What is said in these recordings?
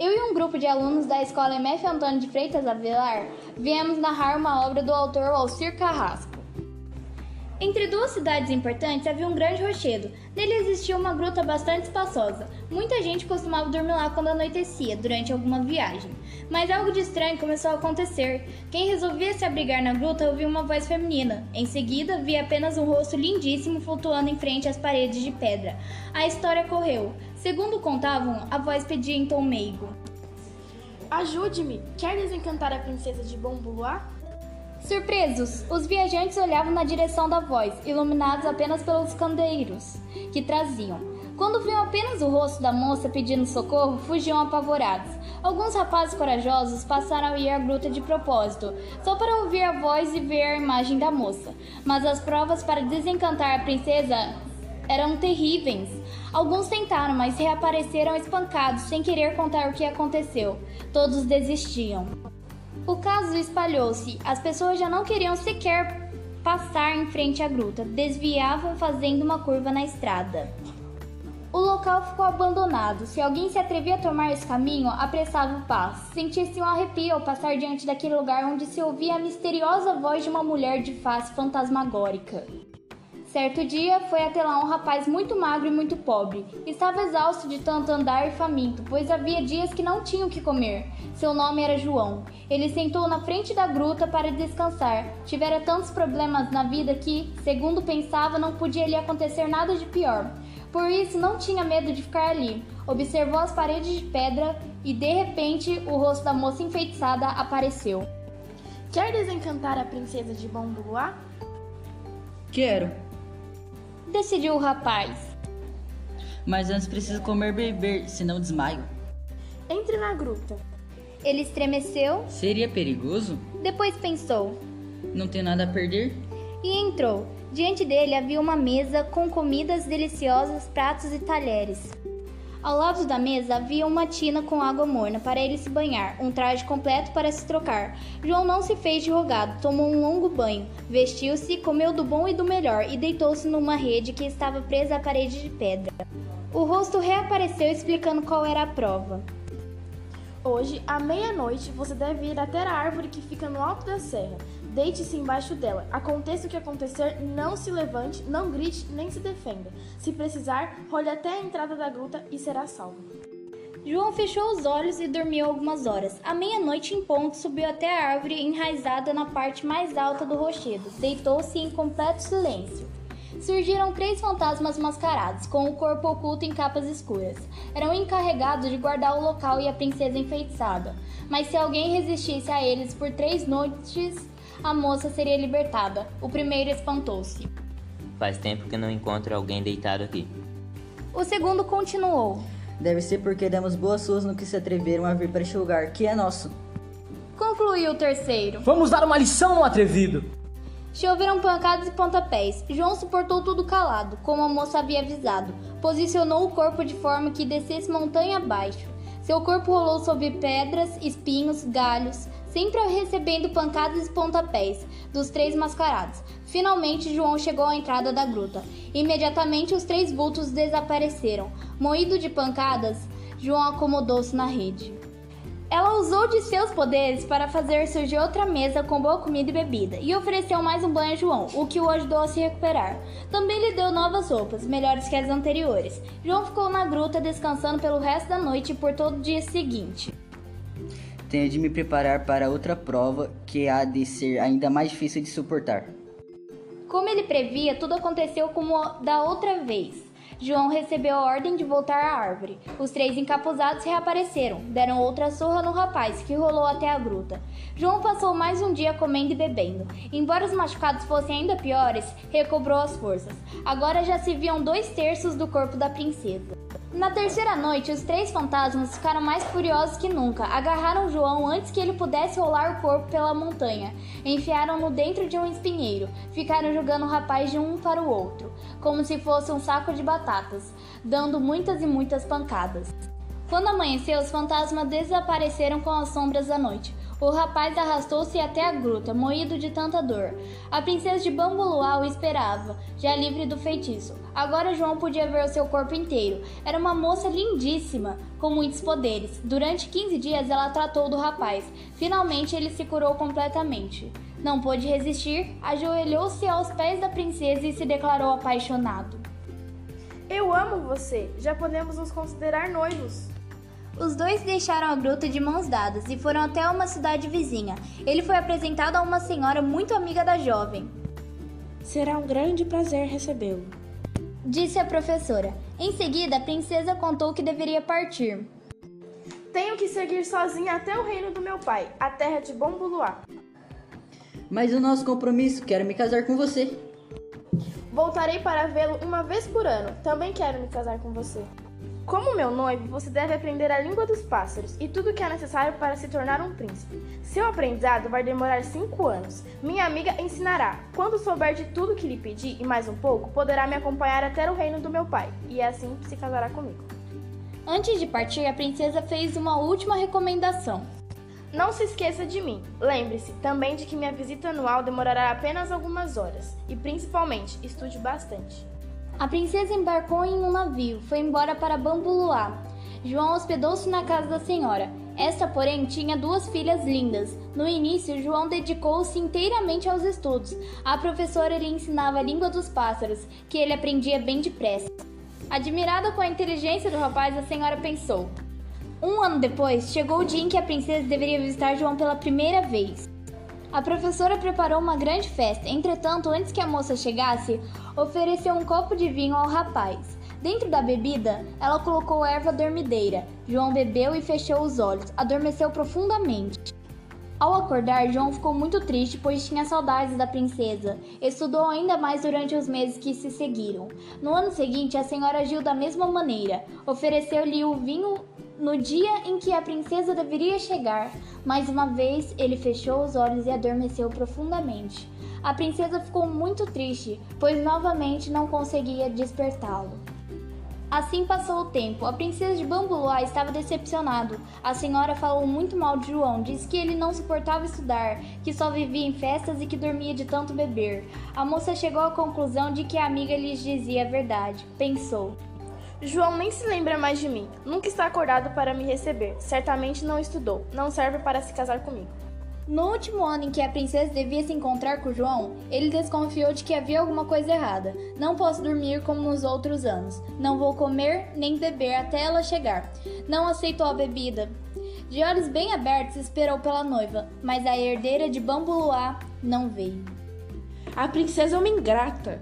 Eu e um grupo de alunos da escola MF Antônio de Freitas Avelar viemos narrar uma obra do autor Alcir Carrasco. Entre duas cidades importantes havia um grande rochedo. Nele existia uma gruta bastante espaçosa. Muita gente costumava dormir lá quando anoitecia, durante alguma viagem. Mas algo de estranho começou a acontecer. Quem resolvia se abrigar na gruta ouvia uma voz feminina. Em seguida, via apenas um rosto lindíssimo flutuando em frente às paredes de pedra. A história correu. Segundo contavam, a voz pedia em tom meigo: Ajude-me! Quer desencantar a princesa de Bombuluá? Surpresos, os viajantes olhavam na direção da voz, iluminados apenas pelos candeiros que traziam. Quando viam apenas o rosto da moça pedindo socorro, fugiam apavorados. Alguns rapazes corajosos passaram a ir à gruta de propósito, só para ouvir a voz e ver a imagem da moça. Mas as provas para desencantar a princesa eram terríveis. Alguns tentaram, mas reapareceram espancados, sem querer contar o que aconteceu. Todos desistiam. O caso espalhou-se. As pessoas já não queriam sequer passar em frente à gruta, desviavam fazendo uma curva na estrada. O local ficou abandonado. Se alguém se atrevia a tomar esse caminho, apressava o passo. Sentia-se um arrepio ao passar diante daquele lugar onde se ouvia a misteriosa voz de uma mulher de face fantasmagórica. Certo dia, foi até lá um rapaz muito magro e muito pobre. Estava exausto de tanto andar e faminto, pois havia dias que não tinha o que comer. Seu nome era João. Ele sentou na frente da gruta para descansar. Tivera tantos problemas na vida que, segundo pensava, não podia lhe acontecer nada de pior. Por isso, não tinha medo de ficar ali. Observou as paredes de pedra e, de repente, o rosto da moça enfeitiçada apareceu. Quer desencantar a princesa de Bombuluá? Quero, Decidiu o rapaz. mas antes preciso comer e beber, senão desmaio. Entre na gruta. Ele estremeceu, Seria perigoso? depois pensou Não tenho nada a perder? e entrou. Diante dele havia uma mesa com comidas deliciosas, pratos e talheres. Ao lado da mesa havia uma tina com água morna para ele se banhar, um traje completo para se trocar. João não se fez de rogado, tomou um longo banho, vestiu-se, comeu do bom e do melhor e deitou-se numa rede que estava presa à parede de pedra. O rosto reapareceu explicando qual era a prova. Hoje, à meia-noite, você deve ir até a árvore que fica no alto da serra. Deite-se embaixo dela. Aconteça o que acontecer, não se levante, não grite, nem se defenda. Se precisar, role até a entrada da gruta e será salvo. João fechou os olhos e dormiu algumas horas. À meia-noite em ponto, subiu até a árvore enraizada na parte mais alta do rochedo. Deitou-se em completo silêncio. Surgiram três fantasmas mascarados, com o corpo oculto em capas escuras. Eram encarregados de guardar o local e a princesa enfeitiçada. Mas se alguém resistisse a eles por três noites, a moça seria libertada. O primeiro espantou-se. Faz tempo que não encontro alguém deitado aqui. O segundo continuou. Deve ser porque demos boas suas no que se atreveram a vir para este lugar, que é nosso. Concluiu o terceiro. Vamos dar uma lição no atrevido! Choveram pancadas e pontapés. João suportou tudo calado, como a moça havia avisado. Posicionou o corpo de forma que descesse montanha abaixo. Seu corpo rolou sobre pedras, espinhos, galhos, sempre recebendo pancadas e pontapés dos três mascarados. Finalmente, João chegou à entrada da gruta. Imediatamente, os três vultos desapareceram. Moído de pancadas, João acomodou-se na rede. Ela usou de seus poderes para fazer surgir outra mesa com boa comida e bebida e ofereceu mais um banho a João, o que o ajudou a se recuperar. Também lhe deu novas roupas, melhores que as anteriores. João ficou na gruta descansando pelo resto da noite e por todo o dia seguinte. Tenho de me preparar para outra prova que há de ser ainda mais difícil de suportar. Como ele previa, tudo aconteceu como da outra vez. João recebeu a ordem de voltar à árvore. Os três encapuzados reapareceram, deram outra surra no rapaz, que rolou até a gruta. João passou mais um dia comendo e bebendo. Embora os machucados fossem ainda piores, recobrou as forças. Agora já se viam dois terços do corpo da princesa. Na terceira noite, os três fantasmas ficaram mais furiosos que nunca. Agarraram João antes que ele pudesse rolar o corpo pela montanha. Enfiaram-no dentro de um espinheiro. Ficaram jogando o rapaz de um para o outro, como se fosse um saco de batatas, dando muitas e muitas pancadas. Quando amanheceu, os fantasmas desapareceram com as sombras da noite. O rapaz arrastou-se até a gruta, moído de tanta dor. A princesa de Bambuluá o esperava, já livre do feitiço. Agora João podia ver o seu corpo inteiro. Era uma moça lindíssima, com muitos poderes. Durante 15 dias ela tratou do rapaz. Finalmente ele se curou completamente. Não pôde resistir, ajoelhou-se aos pés da princesa e se declarou apaixonado. Eu amo você. Já podemos nos considerar noivos. Os dois deixaram a gruta de mãos dadas e foram até uma cidade vizinha. Ele foi apresentado a uma senhora muito amiga da jovem. Será um grande prazer recebê-lo, disse a professora. Em seguida, a princesa contou que deveria partir. Tenho que seguir sozinha até o reino do meu pai, a terra de Bombuluá. Mas o nosso compromisso, quero me casar com você. Voltarei para vê-lo uma vez por ano. Também quero me casar com você. Como meu noivo, você deve aprender a língua dos pássaros e tudo o que é necessário para se tornar um príncipe. Seu aprendizado vai demorar cinco anos. Minha amiga ensinará. Quando souber de tudo que lhe pedi e mais um pouco, poderá me acompanhar até o reino do meu pai e assim se casará comigo. Antes de partir, a princesa fez uma última recomendação. Não se esqueça de mim. Lembre-se também de que minha visita anual demorará apenas algumas horas e, principalmente, estude bastante. A princesa embarcou em um navio, foi embora para Bambuluá. João hospedou-se na casa da senhora. Esta, porém, tinha duas filhas lindas. No início, João dedicou-se inteiramente aos estudos. A professora lhe ensinava a língua dos pássaros, que ele aprendia bem depressa. Admirada com a inteligência do rapaz, a senhora pensou: um ano depois, chegou o dia em que a princesa deveria visitar João pela primeira vez. A professora preparou uma grande festa, entretanto, antes que a moça chegasse, ofereceu um copo de vinho ao rapaz. Dentro da bebida, ela colocou erva dormideira. João bebeu e fechou os olhos, adormeceu profundamente. Ao acordar, João ficou muito triste, pois tinha saudades da princesa. Estudou ainda mais durante os meses que se seguiram. No ano seguinte, a senhora agiu da mesma maneira. Ofereceu-lhe o vinho no dia em que a princesa deveria chegar. Mais uma vez, ele fechou os olhos e adormeceu profundamente. A princesa ficou muito triste, pois novamente não conseguia despertá-lo. Assim passou o tempo. A princesa de Bambuluá estava decepcionado. A senhora falou muito mal de João, disse que ele não suportava estudar, que só vivia em festas e que dormia de tanto beber. A moça chegou à conclusão de que a amiga lhes dizia a verdade. Pensou: João nem se lembra mais de mim. Nunca está acordado para me receber. Certamente não estudou. Não serve para se casar comigo. No último ano em que a princesa devia se encontrar com João, ele desconfiou de que havia alguma coisa errada. Não posso dormir como nos outros anos. Não vou comer nem beber até ela chegar. Não aceitou a bebida. De olhos bem abertos, esperou pela noiva, mas a herdeira de Bambuluá não veio. A princesa é uma ingrata,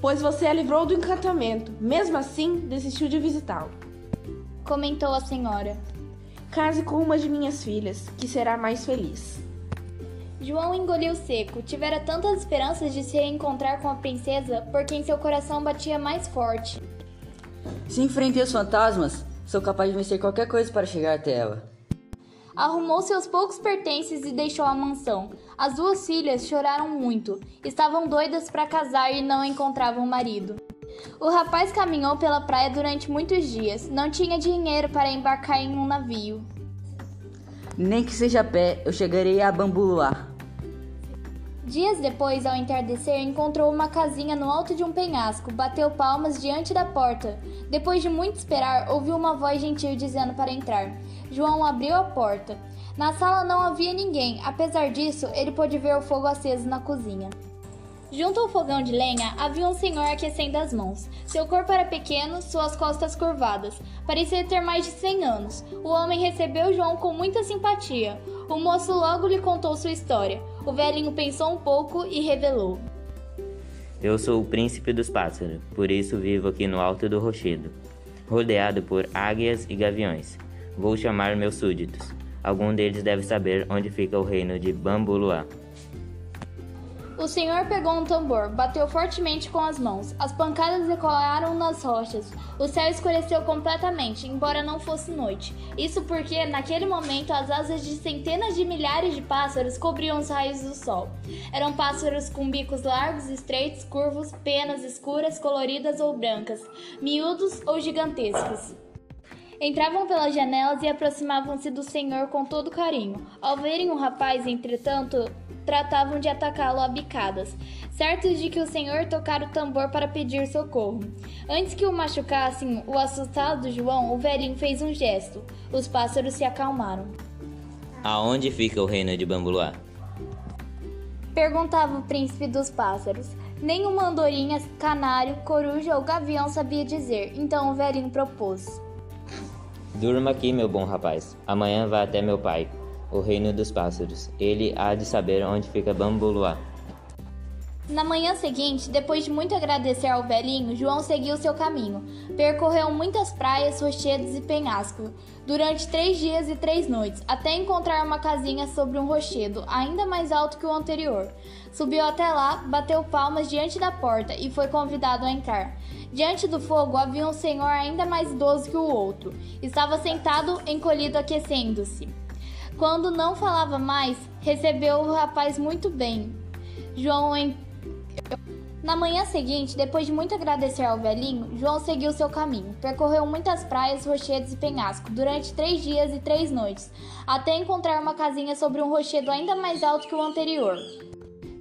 pois você a livrou do encantamento. Mesmo assim, desistiu de visitá-lo. Comentou a senhora. Case com uma de minhas filhas, que será mais feliz. João engoliu seco. Tivera tantas esperanças de se reencontrar com a princesa por quem seu coração batia mais forte. Se enfrentei os fantasmas, sou capaz de vencer qualquer coisa para chegar até ela. Arrumou seus poucos pertences e deixou a mansão. As duas filhas choraram muito. Estavam doidas para casar e não encontravam marido. O rapaz caminhou pela praia durante muitos dias. Não tinha dinheiro para embarcar em um navio. Nem que seja a pé, eu chegarei a Bambuluá. Dias depois, ao entardecer, encontrou uma casinha no alto de um penhasco, bateu palmas diante da porta. Depois de muito esperar, ouviu uma voz gentil dizendo para entrar. João abriu a porta. Na sala não havia ninguém, apesar disso, ele pôde ver o fogo aceso na cozinha. Junto ao fogão de lenha havia um senhor aquecendo as mãos. Seu corpo era pequeno, suas costas curvadas. Parecia ter mais de 100 anos. O homem recebeu João com muita simpatia. O moço logo lhe contou sua história. O velhinho pensou um pouco e revelou: Eu sou o príncipe dos pássaros, por isso vivo aqui no alto do rochedo, rodeado por águias e gaviões. Vou chamar meus súditos. Algum deles deve saber onde fica o reino de Bambuluá. O senhor pegou um tambor, bateu fortemente com as mãos. As pancadas ecoaram nas rochas. O céu escureceu completamente, embora não fosse noite. Isso porque, naquele momento, as asas de centenas de milhares de pássaros cobriam os raios do sol. Eram pássaros com bicos largos, estreitos, curvos, penas escuras, coloridas ou brancas, miúdos ou gigantescos. Entravam pelas janelas e aproximavam-se do senhor com todo carinho. Ao verem o rapaz, entretanto, tratavam de atacá-lo a bicadas, certos de que o senhor tocara o tambor para pedir socorro. Antes que o machucassem, o assustado João, o velhinho fez um gesto. Os pássaros se acalmaram. Aonde fica o reino de Bambuluá? Perguntava o príncipe dos pássaros. Nenhuma andorinha, canário, coruja ou gavião sabia dizer, então o velhinho propôs. Durma aqui, meu bom rapaz. Amanhã vá até meu pai, o reino dos pássaros. Ele há de saber onde fica Bambuluá. Na manhã seguinte, depois de muito agradecer ao velhinho, João seguiu seu caminho. Percorreu muitas praias, rochedos e penhascos durante três dias e três noites, até encontrar uma casinha sobre um rochedo, ainda mais alto que o anterior. Subiu até lá, bateu palmas diante da porta e foi convidado a entrar. Diante do fogo havia um senhor ainda mais idoso que o outro. Estava sentado, encolhido, aquecendo-se. Quando não falava mais, recebeu o rapaz muito bem. João na manhã seguinte, depois de muito agradecer ao velhinho, João seguiu seu caminho. Percorreu muitas praias, rochedos e penhascos durante três dias e três noites, até encontrar uma casinha sobre um rochedo ainda mais alto que o anterior.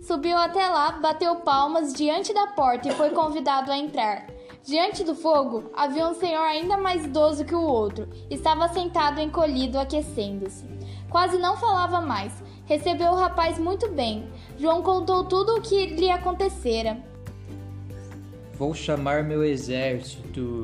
Subiu até lá, bateu palmas diante da porta e foi convidado a entrar. Diante do fogo havia um senhor ainda mais idoso que o outro. Estava sentado encolhido, aquecendo-se. Quase não falava mais. Recebeu o rapaz muito bem. João contou tudo o que lhe acontecera. Vou chamar meu exército.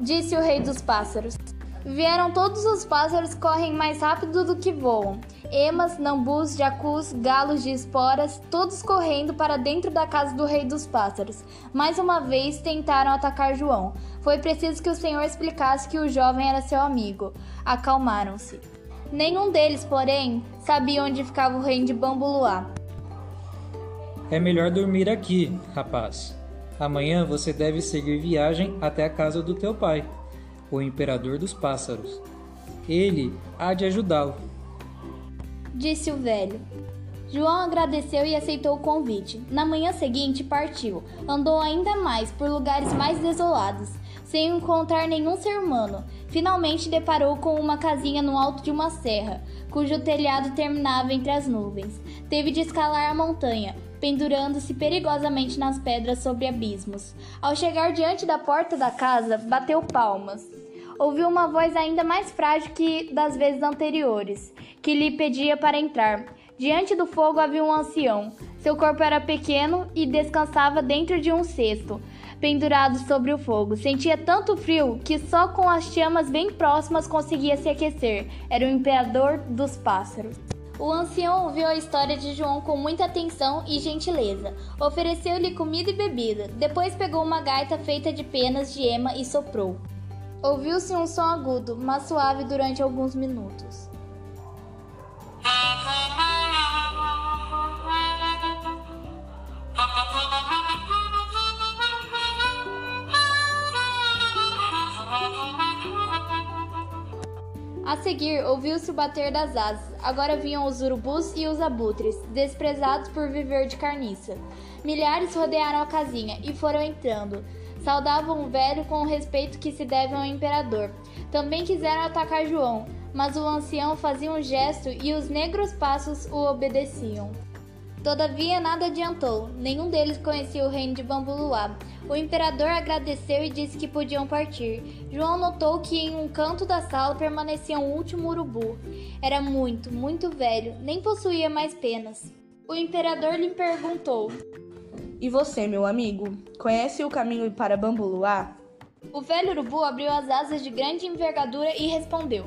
Disse o rei dos pássaros. Vieram todos os pássaros correm mais rápido do que voam. Emas, nambus, jacus, galos de esporas, todos correndo para dentro da casa do rei dos pássaros. Mais uma vez tentaram atacar João. Foi preciso que o senhor explicasse que o jovem era seu amigo. Acalmaram-se. Nenhum deles, porém, sabia onde ficava o reino de Bambuluá. É melhor dormir aqui, rapaz. Amanhã você deve seguir viagem até a casa do teu pai, o imperador dos pássaros. Ele há de ajudá-lo. Disse o velho. João agradeceu e aceitou o convite. Na manhã seguinte partiu. Andou ainda mais por lugares mais desolados, sem encontrar nenhum ser humano. Finalmente deparou com uma casinha no alto de uma serra, cujo telhado terminava entre as nuvens. Teve de escalar a montanha, pendurando-se perigosamente nas pedras sobre abismos. Ao chegar diante da porta da casa, bateu palmas. Ouviu uma voz ainda mais frágil que das vezes anteriores, que lhe pedia para entrar. Diante do fogo havia um ancião. Seu corpo era pequeno e descansava dentro de um cesto, pendurado sobre o fogo. Sentia tanto frio que só com as chamas bem próximas conseguia se aquecer. Era o imperador dos pássaros. O ancião ouviu a história de João com muita atenção e gentileza. Ofereceu-lhe comida e bebida. Depois pegou uma gaita feita de penas de ema e soprou. Ouviu-se um som agudo, mas suave durante alguns minutos. A seguir, ouviu-se o bater das asas. Agora vinham os urubus e os abutres, desprezados por viver de carniça. Milhares rodearam a casinha e foram entrando. Saudavam o velho com o respeito que se deve ao imperador. Também quiseram atacar João, mas o ancião fazia um gesto e os negros passos o obedeciam. Todavia nada adiantou, nenhum deles conhecia o reino de Bambuluá. O imperador agradeceu e disse que podiam partir. João notou que em um canto da sala permanecia um último urubu. Era muito, muito velho, nem possuía mais penas. O imperador lhe perguntou: E você, meu amigo, conhece o caminho para Bambuluá? O velho urubu abriu as asas de grande envergadura e respondeu: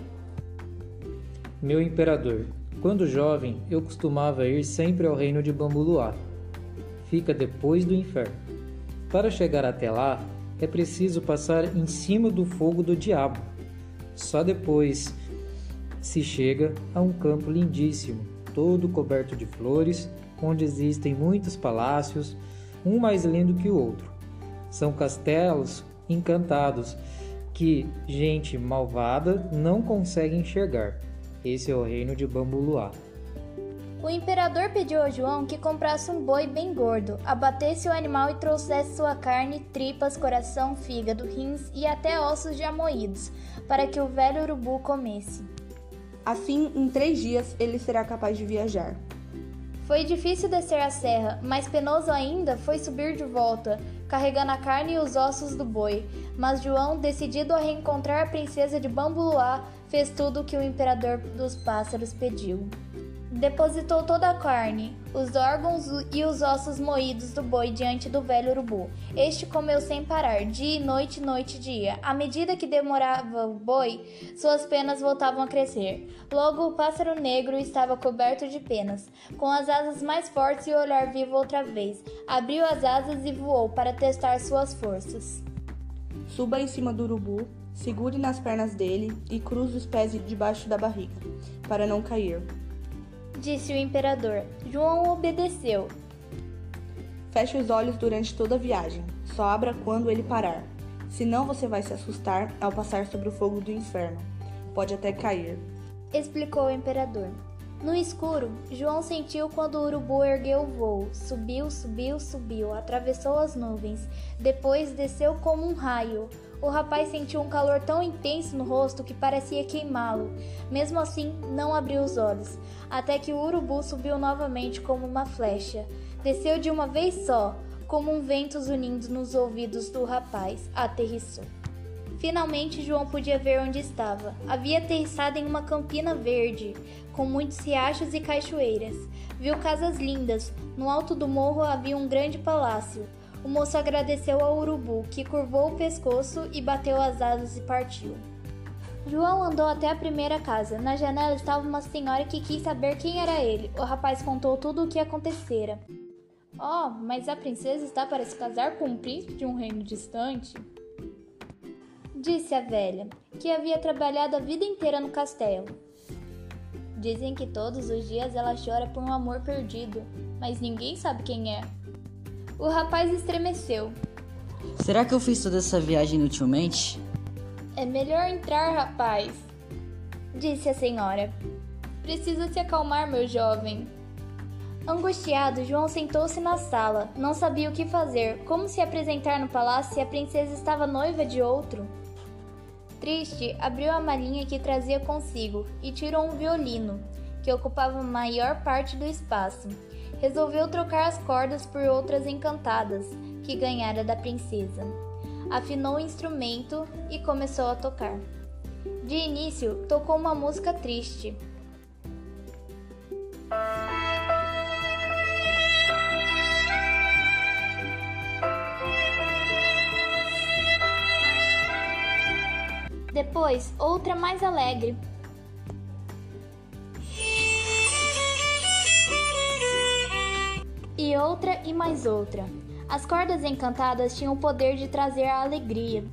Meu imperador, quando jovem, eu costumava ir sempre ao reino de Bambuluá. Fica depois do inferno. Para chegar até lá, é preciso passar em cima do fogo do diabo. Só depois se chega a um campo lindíssimo, todo coberto de flores, onde existem muitos palácios, um mais lindo que o outro. São castelos encantados que gente malvada não consegue enxergar. Esse é o reino de Bambuluá. O imperador pediu a João que comprasse um boi bem gordo, abatesse o animal e trouxesse sua carne, tripas, coração, fígado, rins e até ossos já moídos, para que o velho urubu comesse. Assim, em três dias, ele será capaz de viajar. Foi difícil descer a serra, mas penoso ainda foi subir de volta, carregando a carne e os ossos do boi. Mas João, decidido a reencontrar a princesa de Bambuluá, fez tudo o que o imperador dos pássaros pediu. Depositou toda a carne, os órgãos e os ossos moídos do boi diante do velho urubu. Este comeu sem parar, dia e noite, noite e dia. À medida que demorava o boi, suas penas voltavam a crescer. Logo, o pássaro negro estava coberto de penas, com as asas mais fortes e o olhar vivo outra vez. Abriu as asas e voou para testar suas forças. Suba em cima do urubu, segure nas pernas dele e cruze os pés debaixo da barriga, para não cair disse o imperador. João obedeceu. Feche os olhos durante toda a viagem. Só abra quando ele parar. Senão você vai se assustar ao passar sobre o fogo do inferno. Pode até cair. Explicou o imperador. No escuro, João sentiu quando o urubu ergueu o voo. Subiu, subiu, subiu, atravessou as nuvens. Depois desceu como um raio. O rapaz sentiu um calor tão intenso no rosto que parecia queimá-lo. Mesmo assim, não abriu os olhos, até que o urubu subiu novamente como uma flecha. Desceu de uma vez só, como um vento zunindo nos ouvidos do rapaz. Aterrissou. Finalmente, João podia ver onde estava. Havia aterrissado em uma campina verde, com muitos riachos e cachoeiras. Viu casas lindas. No alto do morro havia um grande palácio. O moço agradeceu ao urubu, que curvou o pescoço e bateu as asas e partiu. João andou até a primeira casa. Na janela estava uma senhora que quis saber quem era ele. O rapaz contou tudo o que acontecera. Oh, mas a princesa está para se casar com um príncipe de um reino distante? Disse a velha, que havia trabalhado a vida inteira no castelo. Dizem que todos os dias ela chora por um amor perdido, mas ninguém sabe quem é. O rapaz estremeceu. Será que eu fiz toda essa viagem inutilmente? É melhor entrar, rapaz, disse a senhora. Precisa se acalmar, meu jovem. Angustiado, João sentou-se na sala. Não sabia o que fazer, como se apresentar no palácio se a princesa estava noiva de outro. Triste, abriu a malinha que trazia consigo e tirou um violino, que ocupava a maior parte do espaço resolveu trocar as cordas por outras encantadas que ganhara da princesa. Afinou o instrumento e começou a tocar. De início, tocou uma música triste. Depois, outra mais alegre, e outra e mais outra. As cordas encantadas tinham o poder de trazer a alegria.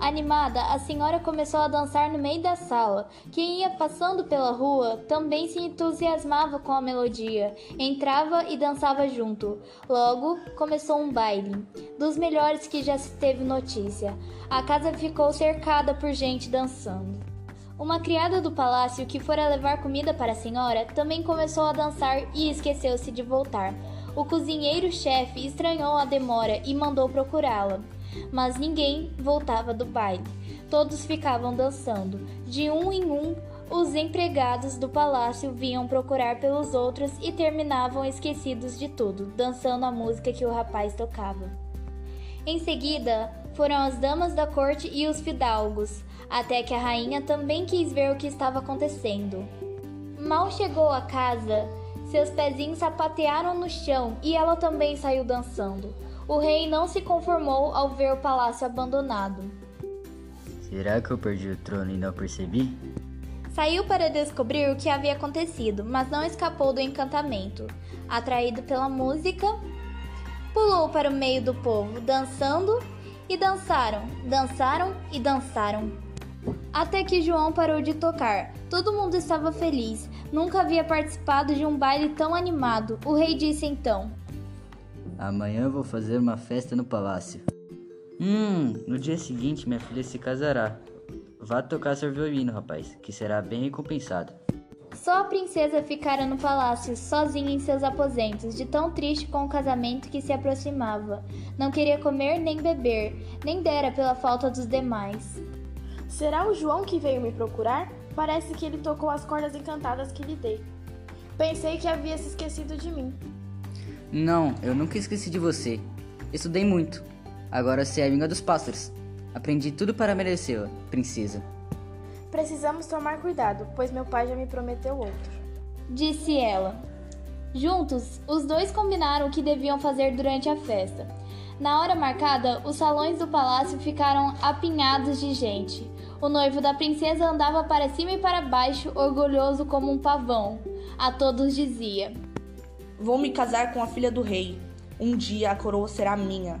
Animada, a senhora começou a dançar no meio da sala. Quem ia passando pela rua também se entusiasmava com a melodia, entrava e dançava junto. Logo, começou um baile, dos melhores que já se teve notícia. A casa ficou cercada por gente dançando. Uma criada do palácio que fora levar comida para a senhora também começou a dançar e esqueceu-se de voltar. O cozinheiro-chefe estranhou a demora e mandou procurá-la, mas ninguém voltava do baile. Todos ficavam dançando. De um em um, os empregados do palácio vinham procurar pelos outros e terminavam esquecidos de tudo, dançando a música que o rapaz tocava. Em seguida, foram as damas da corte e os fidalgos, até que a rainha também quis ver o que estava acontecendo. Mal chegou à casa, seus pezinhos sapatearam no chão e ela também saiu dançando. O rei não se conformou ao ver o palácio abandonado. Será que eu perdi o trono e não percebi? Saiu para descobrir o que havia acontecido, mas não escapou do encantamento. Atraído pela música, pulou para o meio do povo, dançando e dançaram, dançaram e dançaram. Até que João parou de tocar. Todo mundo estava feliz. Nunca havia participado de um baile tão animado. O rei disse então: Amanhã vou fazer uma festa no palácio. Hum, no dia seguinte minha filha se casará. Vá tocar seu violino, rapaz, que será bem recompensado. Só a princesa ficara no palácio, sozinha em seus aposentos, de tão triste com o casamento que se aproximava. Não queria comer nem beber, nem dera pela falta dos demais. Será o João que veio me procurar? Parece que ele tocou as cordas encantadas que lhe dei. Pensei que havia se esquecido de mim. Não, eu nunca esqueci de você. Estudei muito. Agora você é a amiga dos pássaros. Aprendi tudo para merecê-la, princesa. Precisamos tomar cuidado, pois meu pai já me prometeu outro. Disse ela. Juntos, os dois combinaram o que deviam fazer durante a festa. Na hora marcada, os salões do palácio ficaram apinhados de gente. O noivo da princesa andava para cima e para baixo, orgulhoso como um pavão. A todos dizia: Vou me casar com a filha do rei. Um dia a coroa será minha.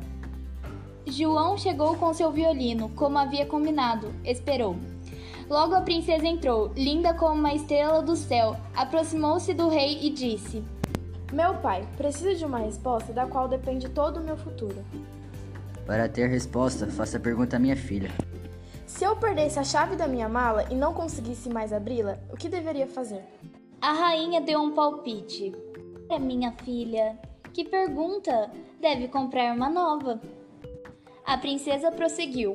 João chegou com seu violino, como havia combinado. Esperou. Logo a princesa entrou, linda como uma estrela do céu, aproximou-se do rei e disse: Meu pai, preciso de uma resposta da qual depende todo o meu futuro. Para ter resposta, faça a pergunta à minha filha. Se eu perdesse a chave da minha mala e não conseguisse mais abri-la, o que deveria fazer? A rainha deu um palpite. É minha filha. Que pergunta? Deve comprar uma nova. A princesa prosseguiu.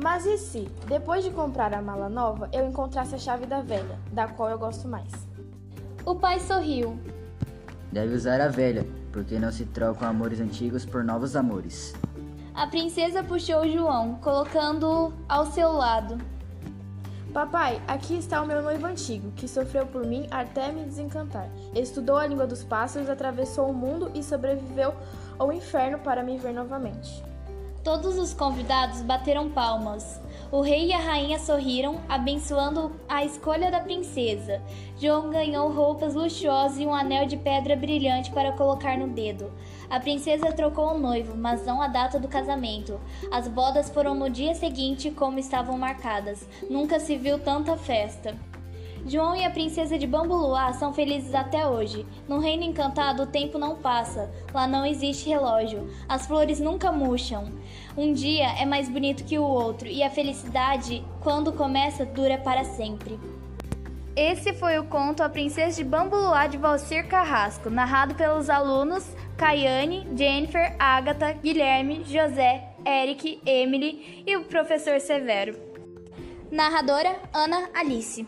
Mas e se, depois de comprar a mala nova, eu encontrasse a chave da velha, da qual eu gosto mais? O pai sorriu. Deve usar a velha, porque não se trocam amores antigos por novos amores. A princesa puxou João, colocando-o ao seu lado. Papai, aqui está o meu noivo antigo, que sofreu por mim até me desencantar. Estudou a língua dos pássaros, atravessou o mundo e sobreviveu ao inferno para me ver novamente. Todos os convidados bateram palmas. O rei e a rainha sorriram, abençoando a escolha da princesa. João ganhou roupas luxuosas e um anel de pedra brilhante para colocar no dedo. A princesa trocou o noivo, mas não a data do casamento. As bodas foram no dia seguinte, como estavam marcadas. Nunca se viu tanta festa. João e a princesa de Bambuluá são felizes até hoje. No reino encantado, o tempo não passa. Lá não existe relógio. As flores nunca murcham. Um dia é mais bonito que o outro, e a felicidade, quando começa, dura para sempre. Esse foi o conto A Princesa de Bambuluá de Valcir Carrasco, narrado pelos alunos Caiane, Jennifer, Agatha, Guilherme, José, Eric, Emily e o professor Severo. Narradora Ana Alice.